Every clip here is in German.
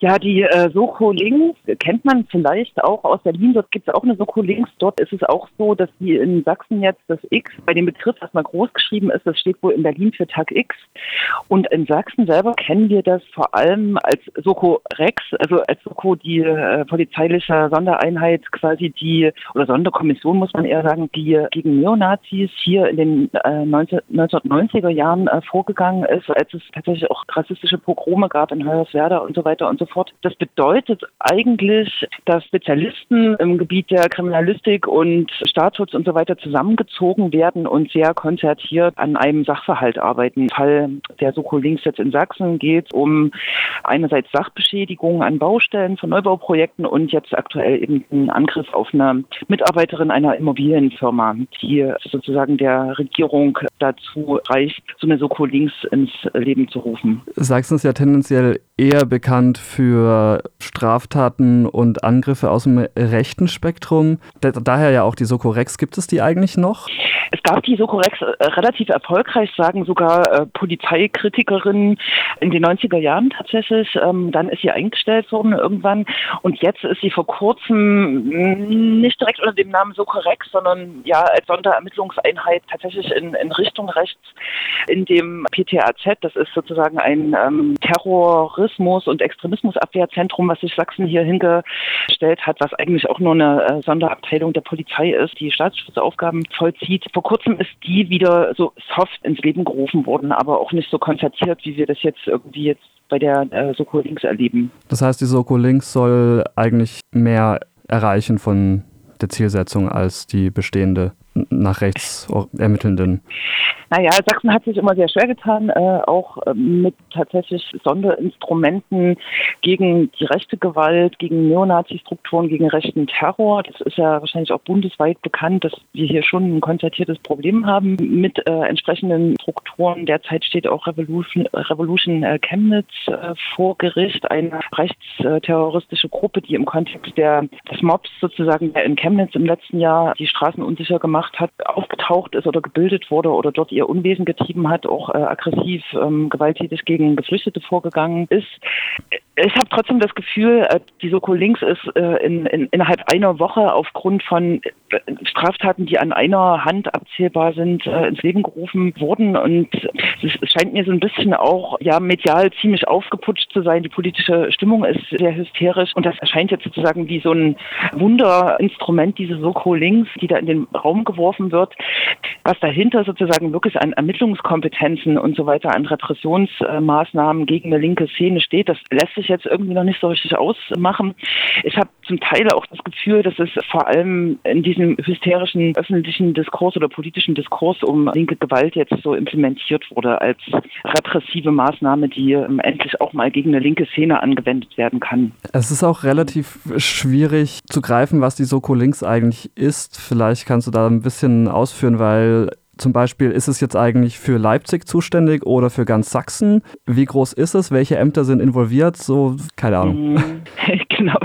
Ja, die äh, Soko Links kennt man vielleicht auch aus Berlin. Dort gibt es auch eine Soko Links. Dort ist es auch so, dass die in Sachsen jetzt das X bei dem Begriff erstmal groß geschrieben ist. Das steht wohl in Berlin für Tag X. Und in Sachsen selber kennen wir das vor allem als Soko Rex, also als Soko die äh, polizeiliche Sondereinheit quasi die oder Sonderkommission muss man eher sagen, die gegen Neonazis hier in den äh, 19, 1990er Jahren äh, vorgegangen ist, als es tatsächlich auch rassistische Pogrome gab in Hoyerswerda und so weiter und so fort. Das bedeutet eigentlich, dass Spezialisten im Gebiet der Kriminalistik und Staatsschutz und so weiter zusammengezogen werden und sehr konzertiert an einem Sachverhalt arbeiten. Im Fall der Soko Links jetzt in Sachsen geht um einerseits Sachbeschädigungen an Baustellen von Neubauprojekten und jetzt aktuell eben einen Angriff auf eine Mitarbeiterin einer Immobilienfirma, die sozusagen der Regierung dazu reicht, so eine Soko Links ins Leben zu rufen. Sachsen ist ja tendenziell eher bekannt für Straftaten und Angriffe aus dem rechten Spektrum. Daher ja auch die Soko Rex. Gibt es die eigentlich noch? Es gab die Sokorex äh, relativ erfolgreich, sagen sogar äh, Polizeikritikerinnen in den 90er Jahren tatsächlich. Ähm, dann ist sie eingestellt worden irgendwann und jetzt ist sie vor kurzem mm, nicht direkt unter dem Namen Sokorex, sondern ja als Sonderermittlungseinheit tatsächlich in, in Richtung rechts in dem PTAZ. Das ist sozusagen ein ähm, Terrorismus- und Extremismusabwehrzentrum, was sich Sachsen hier hingestellt hat, was eigentlich auch nur eine äh, Sonderabteilung der Polizei ist, die Staatsschutzaufgaben vollzieht vor kurzem ist die wieder so soft ins Leben gerufen worden, aber auch nicht so konzertiert, wie wir das jetzt irgendwie jetzt bei der äh, Soko Links erleben. Das heißt, die Soko Links soll eigentlich mehr erreichen von der Zielsetzung als die bestehende nach rechts ermittelnden? Naja, Sachsen hat sich immer sehr schwer getan, äh, auch äh, mit tatsächlich Sonderinstrumenten gegen die rechte Gewalt, gegen Neonazi-Strukturen, gegen rechten Terror. Das ist ja wahrscheinlich auch bundesweit bekannt, dass wir hier schon ein konzertiertes Problem haben mit äh, entsprechenden Strukturen. Derzeit steht auch Revolution, Revolution äh, Chemnitz äh, vor Gericht, eine rechtsterroristische Gruppe, die im Kontext der, des Mobs sozusagen in Chemnitz im letzten Jahr die Straßen unsicher gemacht hat, aufgetaucht ist oder gebildet wurde oder dort ihr Unwesen getrieben hat, auch äh, aggressiv, ähm, gewalttätig gegen Geflüchtete vorgegangen ist. Ich habe trotzdem das Gefühl, äh, die Soko Links ist äh, in, in, innerhalb einer Woche aufgrund von äh, Straftaten, die an einer Hand abzählbar sind, ins Leben gerufen worden. Und es scheint mir so ein bisschen auch ja medial ziemlich aufgeputscht zu sein. Die politische Stimmung ist sehr hysterisch und das erscheint jetzt sozusagen wie so ein Wunderinstrument, diese Soko Links, die da in den Raum geworfen wird, was dahinter sozusagen wirklich an Ermittlungskompetenzen und so weiter, an Repressionsmaßnahmen gegen eine linke Szene steht, das lässt sich jetzt irgendwie noch nicht so richtig ausmachen. Ich habe zum Teil auch das Gefühl, dass es vor allem in diesem hysterischen öffentlichen Diskurs oder politischen Diskurs um linke Gewalt jetzt so implementiert wurde als repressive Maßnahme, die endlich auch mal gegen eine linke Szene angewendet werden kann. Es ist auch relativ schwierig zu greifen, was die Soko Links eigentlich ist. Vielleicht kannst du da ein bisschen ausführen, weil zum Beispiel, ist es jetzt eigentlich für Leipzig zuständig oder für ganz Sachsen? Wie groß ist es? Welche Ämter sind involviert? So, keine Ahnung. Mhm. genau.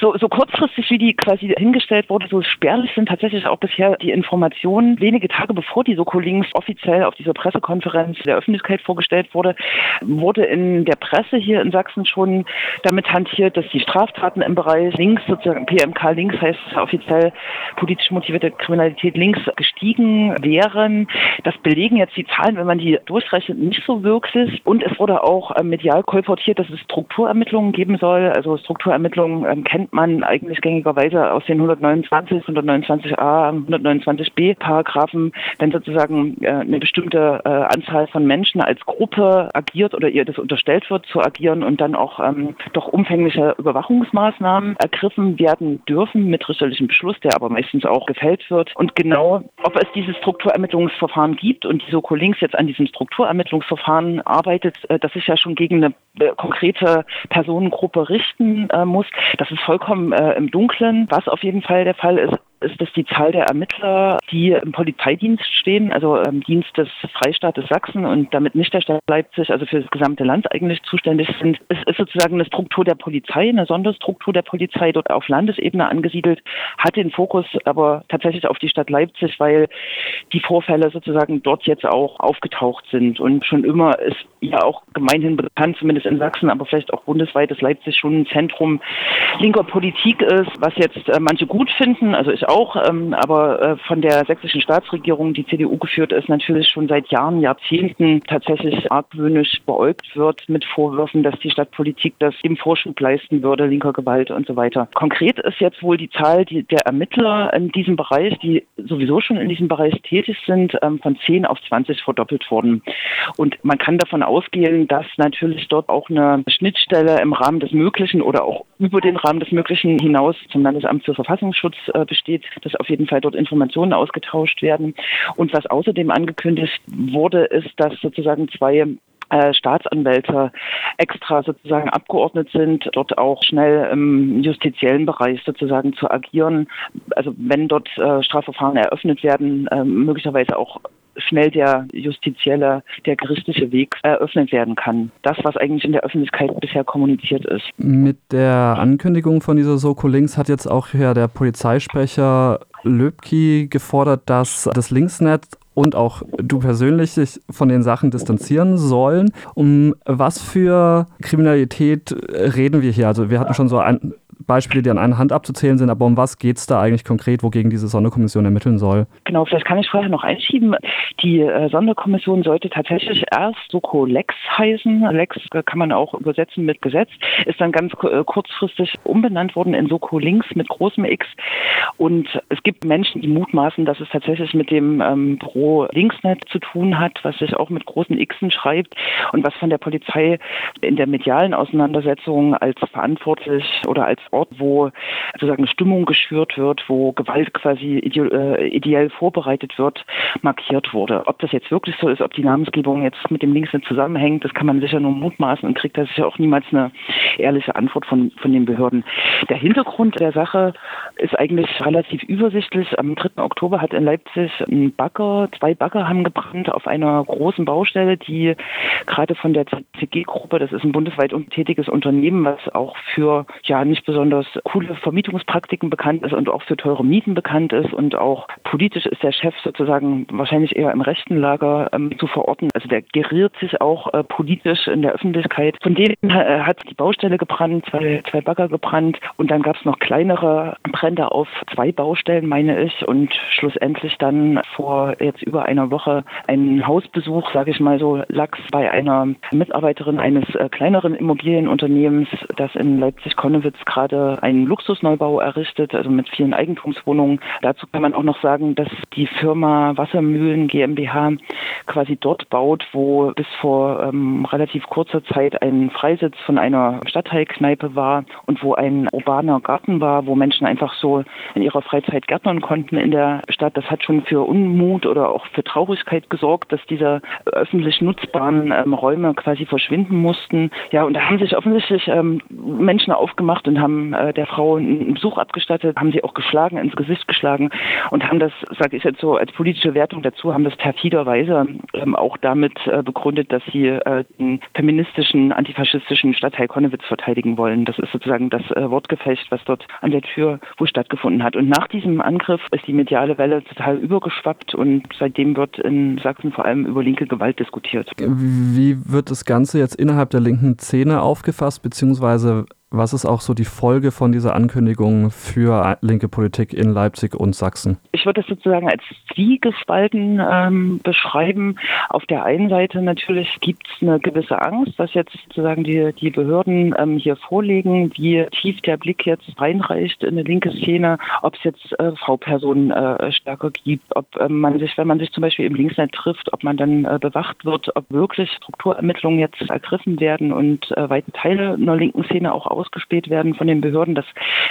So, so kurzfristig, wie die quasi hingestellt wurde, so spärlich sind tatsächlich auch bisher die Informationen. Wenige Tage bevor die Soko Links offiziell auf dieser Pressekonferenz der Öffentlichkeit vorgestellt wurde, wurde in der Presse hier in Sachsen schon damit hantiert, dass die Straftaten im Bereich links, sozusagen PMK links heißt offiziell politisch motivierte Kriminalität links gestiegen wäre wären. Das belegen jetzt die Zahlen, wenn man die durchrechnet, nicht so wirklich. Und es wurde auch äh, medial kolportiert, dass es Strukturermittlungen geben soll. Also Strukturermittlungen ähm, kennt man eigentlich gängigerweise aus den 129, 129a, 129b Paragraphen, wenn sozusagen äh, eine bestimmte äh, Anzahl von Menschen als Gruppe agiert oder ihr das unterstellt wird zu agieren und dann auch ähm, doch umfängliche Überwachungsmaßnahmen ergriffen werden dürfen mit richterlichem Beschluss, der aber meistens auch gefällt wird. Und genau, ob es diese Struktur Strukturermittlungsverfahren gibt und die Soko Links jetzt an diesem Strukturermittlungsverfahren arbeitet, äh, das sich ja schon gegen eine äh, konkrete Personengruppe richten äh, muss, das ist vollkommen im Dunklen. Was auf jeden Fall der Fall ist, ist das die Zahl der Ermittler, die im Polizeidienst stehen, also im Dienst des Freistaates Sachsen und damit nicht der Stadt Leipzig, also für das gesamte Land eigentlich zuständig sind. Es ist sozusagen eine Struktur der Polizei, eine Sonderstruktur der Polizei, dort auf Landesebene angesiedelt, hat den Fokus aber tatsächlich auf die Stadt Leipzig, weil die Vorfälle sozusagen dort jetzt auch aufgetaucht sind. Und schon immer ist ja auch gemeinhin bekannt, zumindest in Sachsen, aber vielleicht auch bundesweit, dass Leipzig schon ein Zentrum linker Politik ist, was jetzt äh, manche gut finden, also ich auch, ähm, aber äh, von der sächsischen Staatsregierung, die CDU geführt ist, natürlich schon seit Jahren, Jahrzehnten tatsächlich argwöhnisch beäugt wird mit Vorwürfen, dass die Stadtpolitik das dem Vorschub leisten würde, linker Gewalt und so weiter. Konkret ist jetzt wohl die Zahl die, der Ermittler in diesem Bereich, die sowieso schon in diesem Bereich tätig sind, ähm, von 10 auf 20 verdoppelt worden. Und man kann davon ausgehen, dass natürlich dort auch eine Schnittstelle im Rahmen des Möglichen oder auch über den Rahmen des Möglichen hinaus zum Landesamt für Verfassungsschutz äh, besteht, dass auf jeden Fall dort Informationen ausgetauscht werden. Und was außerdem angekündigt wurde, ist, dass sozusagen zwei äh, Staatsanwälte extra sozusagen abgeordnet sind, dort auch schnell im justiziellen Bereich sozusagen zu agieren. Also wenn dort äh, Strafverfahren eröffnet werden, äh, möglicherweise auch schnell der justizielle, der gerichtliche Weg eröffnet werden kann. Das, was eigentlich in der Öffentlichkeit bisher kommuniziert ist. Mit der Ankündigung von dieser Soko Links hat jetzt auch ja der Polizeisprecher Löbki gefordert, dass das Linksnet und auch du persönlich sich von den Sachen distanzieren sollen. Um was für Kriminalität reden wir hier? Also wir hatten schon so ein, Beispiele, die an einer Hand abzuzählen sind, aber um was geht es da eigentlich konkret, wogegen diese Sonderkommission ermitteln soll? Genau, vielleicht kann ich vorher noch einschieben. Die äh, Sonderkommission sollte tatsächlich erst Soko Lex heißen. Lex kann man auch übersetzen mit Gesetz, ist dann ganz äh, kurzfristig umbenannt worden in Soko Links mit großem X. Und es gibt Menschen, die mutmaßen, dass es tatsächlich mit dem ähm, Büro Linksnet zu tun hat, was sich auch mit großen Xen schreibt und was von der Polizei in der medialen Auseinandersetzung als verantwortlich oder als Ort, wo sozusagen Stimmung geschürt wird, wo Gewalt quasi äh, ideell vorbereitet wird, markiert wurde. Ob das jetzt wirklich so ist, ob die Namensgebung jetzt mit dem Linksnet zusammenhängt, das kann man sicher nur mutmaßen und kriegt das ja auch niemals eine ehrliche Antwort von, von den Behörden. Der Hintergrund der Sache ist eigentlich relativ übersichtlich. Am 3. Oktober hat in Leipzig ein Bagger, zwei Bagger haben gebrannt auf einer großen Baustelle, die gerade von der CG-Gruppe, das ist ein bundesweit tätiges Unternehmen, was auch für ja nicht besonders coole Vermietungspraktiken bekannt ist und auch für teure Mieten bekannt ist und auch politisch ist der Chef sozusagen wahrscheinlich eher im rechten Lager ähm, zu verorten. Also der geriert sich auch äh, politisch in der Öffentlichkeit. Von denen äh, hat die Baustelle gebrannt, zwei, zwei Bagger gebrannt und dann gab es noch kleinere Brände auf zwei Baustellen, meine ich, und schlussendlich dann vor jetzt über einer Woche ein Hausbesuch, sage ich mal so, Lachs bei einer Mitarbeiterin eines äh, kleineren Immobilienunternehmens, das in Leipzig-Konnewitz gerade einen Luxusneubau errichtet, also mit vielen Eigentumswohnungen. Dazu kann man auch noch sagen, dass die Firma Wassermühlen GmbH quasi dort baut, wo bis vor ähm, relativ kurzer Zeit ein Freisitz von einer Stadtteilkneipe war und wo ein urbaner Garten war, wo Menschen einfach so in ihrer Freizeit gärtnern konnten in der Stadt. Das hat schon für Unmut oder auch für Traurigkeit gesorgt, dass diese öffentlich nutzbaren ähm, Räume quasi verschwinden mussten. Ja, und da haben sich offensichtlich ähm, Menschen aufgemacht und haben äh, der Frau einen Besuch abgestattet, haben sie auch geschlagen, ins Gesicht geschlagen und haben das, sage ich jetzt so als politische Wertung dazu, haben das perfiderweise ähm, auch damit äh, begründet, dass sie äh, den feministischen, antifaschistischen Stadtteil Konnewitz verteidigen wollen. Das ist sozusagen das äh, Wortgefecht, was dort an der Tür wo stattgefunden hat. Und nach diesem Angriff ist die mediale Welle total übergeschwappt und seitdem wird in Sachsen vor allem über linke Gewalt diskutiert. Wie wird das Ganze jetzt innerhalb der linken Szene aufgefasst, beziehungsweise was ist auch so die Folge von dieser Ankündigung für linke Politik in Leipzig und Sachsen? Ich würde es sozusagen als zwiegespalten ähm, beschreiben. Auf der einen Seite natürlich gibt es eine gewisse Angst, was jetzt sozusagen die, die Behörden ähm, hier vorlegen, wie tief der Blick jetzt reinreicht in eine linke Szene, ob es jetzt äh, V-Personen äh, stärker gibt, ob äh, man sich, wenn man sich zum Beispiel im Linksnet trifft, ob man dann äh, bewacht wird, ob wirklich Strukturermittlungen jetzt ergriffen werden und äh, weite Teile einer linken Szene auch ausgespäht werden von den Behörden. Das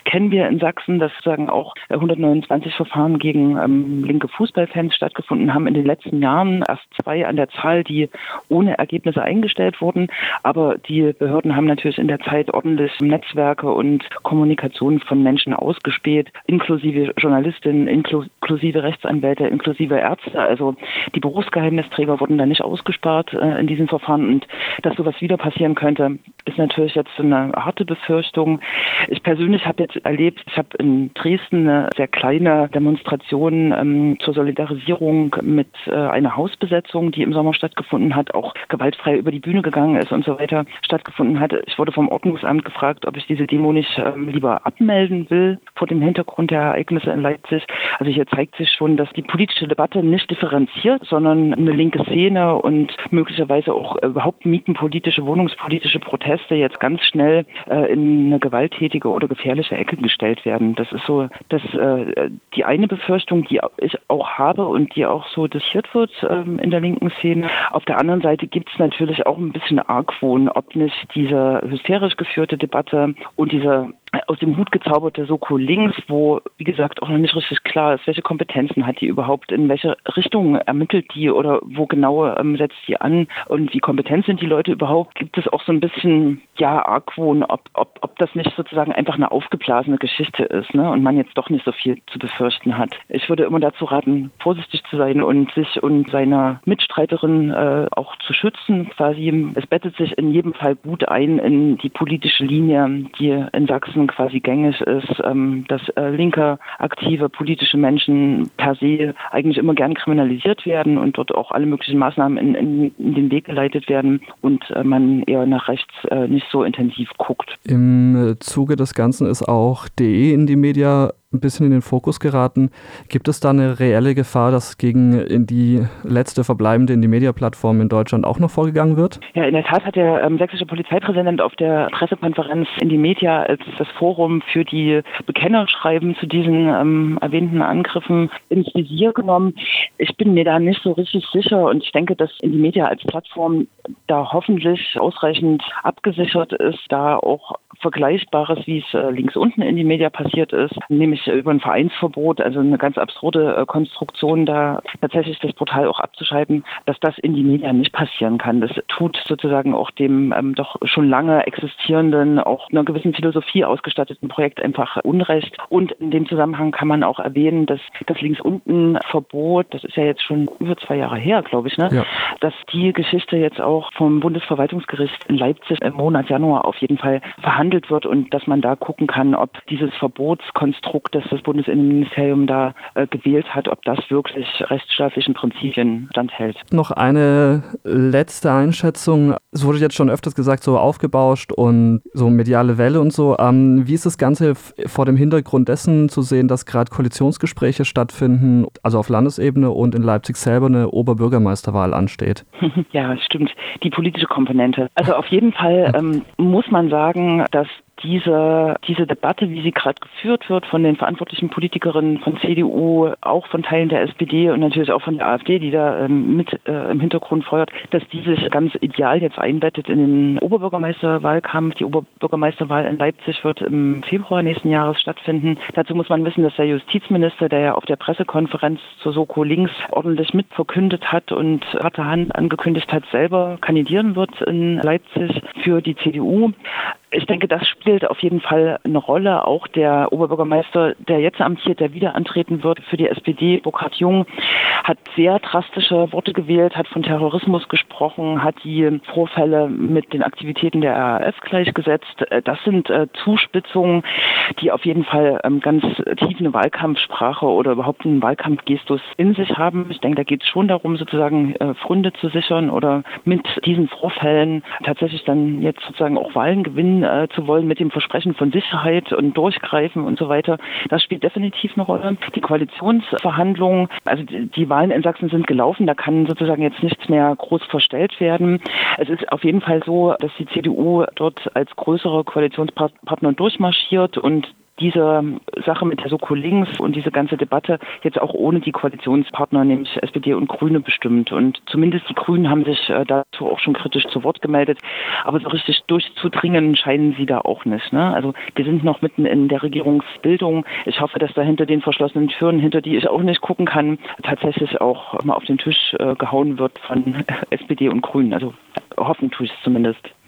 kennen wir in Sachsen, dass sagen auch 129 Verfahren gegen ähm, linke Fußballfans stattgefunden haben in den letzten Jahren. Erst zwei an der Zahl, die ohne Ergebnisse eingestellt wurden. Aber die Behörden haben natürlich in der Zeit ordentlich Netzwerke und Kommunikation von Menschen ausgespäht, inklusive Journalistinnen, inklusive Rechtsanwälte, inklusive Ärzte. Also die Berufsgeheimnisträger wurden da nicht ausgespart äh, in diesen Verfahren. Und dass sowas wieder passieren könnte, ist natürlich jetzt eine harte Befürchtung. Ich persönlich habe jetzt erlebt, ich habe in Dresden eine sehr kleine Demonstration ähm, zur Solidarisierung mit äh, einer Hausbesetzung, die im Sommer stattgefunden hat, auch gewaltfrei über die Bühne gegangen ist und so weiter, stattgefunden hat. Ich wurde vom Ordnungsamt gefragt, ob ich diese Demo nicht ähm, lieber abmelden will vor dem Hintergrund der Ereignisse in Leipzig. Also hier zeigt sich schon, dass die politische Debatte nicht differenziert, sondern eine linke Szene und möglicherweise auch überhaupt mietenpolitische, wohnungspolitische Proteste jetzt ganz schnell äh, in eine gewalttätige oder gefährliche Ecke gestellt werden. Das ist so dass äh, die eine Befürchtung, die ich auch habe und die auch so diskutiert wird ähm, in der linken Szene. Auf der anderen Seite gibt es natürlich auch ein bisschen Argwohn, ob nicht diese hysterisch geführte Debatte und diese aus dem Hut gezauberte Soko links, wo, wie gesagt, auch noch nicht richtig klar ist, welche Kompetenzen hat die überhaupt, in welche Richtung ermittelt die oder wo genau ähm, setzt die an und wie kompetent sind die Leute überhaupt, gibt es auch so ein bisschen, ja, Argwohn, ob, ob, ob das nicht sozusagen einfach eine aufgeblasene Geschichte ist ne? und man jetzt doch nicht so viel zu befürchten hat. Ich würde immer dazu raten, vorsichtig zu sein und sich und seiner Mitstreiterin äh, auch zu schützen. Quasi, es bettet sich in jedem Fall gut ein in die politische Linie, die in Sachsen quasi gängig ist, ähm, dass äh, linke, aktive politische Menschen per se eigentlich immer gern kriminalisiert werden und dort auch alle möglichen Maßnahmen in, in, in den Weg geleitet werden und äh, man eher nach rechts äh, nicht so intensiv guckt. Im Zuge des Ganzen ist auch DE in die Media ein bisschen in den Fokus geraten. Gibt es da eine reelle Gefahr, dass gegen die letzte verbleibende in die Media-Plattform in Deutschland auch noch vorgegangen wird? Ja, in der Tat hat der ähm, sächsische Polizeipräsident auf der Pressekonferenz in die Media als das Forum für die Bekennerschreiben zu diesen ähm, erwähnten Angriffen ins Visier genommen. Ich bin mir da nicht so richtig sicher und ich denke, dass in die Media als Plattform da hoffentlich ausreichend abgesichert ist, da auch Vergleichbares, wie es äh, links unten in die Media passiert ist, nämlich über ein Vereinsverbot, also eine ganz absurde äh, Konstruktion, da tatsächlich das Portal auch abzuschalten, dass das in die Media nicht passieren kann. Das tut sozusagen auch dem ähm, doch schon lange existierenden, auch einer gewissen Philosophie ausgestatteten Projekt einfach Unrecht. Und in dem Zusammenhang kann man auch erwähnen, dass das links unten Verbot, das ist ja jetzt schon über zwei Jahre her, glaube ich, ne? Ja. dass die Geschichte jetzt auch vom Bundesverwaltungsgericht in Leipzig im Monat Januar auf jeden Fall verhandelt wird und dass man da gucken kann, ob dieses Verbotskonstrukt, das das Bundesinnenministerium da äh, gewählt hat, ob das wirklich rechtsstaatlichen Prinzipien standhält. Noch eine letzte Einschätzung. Es wurde jetzt schon öfters gesagt, so aufgebauscht und so mediale Welle und so. Ähm, wie ist das Ganze vor dem Hintergrund dessen zu sehen, dass gerade Koalitionsgespräche stattfinden, also auf Landesebene und in Leipzig selber eine Oberbürgermeisterwahl ansteht? Ja, stimmt. Die politische Komponente. Also auf jeden Fall ähm, muss man sagen, dass diese, diese Debatte, wie sie gerade geführt wird von den verantwortlichen Politikerinnen von CDU, auch von Teilen der SPD und natürlich auch von der AfD, die da ähm, mit äh, im Hintergrund feuert, dass die sich ganz ideal jetzt einbettet in den Oberbürgermeisterwahlkampf. Die Oberbürgermeisterwahl in Leipzig wird im Februar nächsten Jahres stattfinden. Dazu muss man wissen, dass der Justizminister, der ja auf der Pressekonferenz zur Soko Links ordentlich mitverkündet hat und harte Hand angekündigt hat, selber kandidieren wird in Leipzig für die CDU. Ich denke, das spielt auf jeden Fall eine Rolle. Auch der Oberbürgermeister, der jetzt amtiert, der wieder antreten wird für die SPD, Burkhard Jung, hat sehr drastische Worte gewählt, hat von Terrorismus gesprochen, hat die Vorfälle mit den Aktivitäten der RAF gleichgesetzt. Das sind äh, Zuspitzungen, die auf jeden Fall ähm, ganz tief eine Wahlkampfsprache oder überhaupt einen Wahlkampfgestus in sich haben. Ich denke, da geht es schon darum, sozusagen äh, Fründe zu sichern oder mit diesen Vorfällen tatsächlich dann jetzt sozusagen auch Wahlen gewinnen äh, zu wollen mit dem Versprechen von Sicherheit und Durchgreifen und so weiter. Das spielt definitiv eine Rolle. Die Koalitionsverhandlungen, also die, die Wahlen in Sachsen sind gelaufen, da kann sozusagen jetzt nichts mehr groß verstellt werden. Es ist auf jeden Fall so, dass die CDU dort als größere Koalitionspartner durchmarschiert und diese Sache mit der Soko Links und diese ganze Debatte jetzt auch ohne die Koalitionspartner, nämlich SPD und Grüne bestimmt. Und zumindest die Grünen haben sich äh, dazu auch schon kritisch zu Wort gemeldet. Aber so richtig durchzudringen scheinen sie da auch nicht. Ne? Also wir sind noch mitten in der Regierungsbildung. Ich hoffe, dass da hinter den verschlossenen Türen, hinter die ich auch nicht gucken kann, tatsächlich auch mal auf den Tisch äh, gehauen wird von SPD und Grünen. Also hoffen tue ich es zumindest.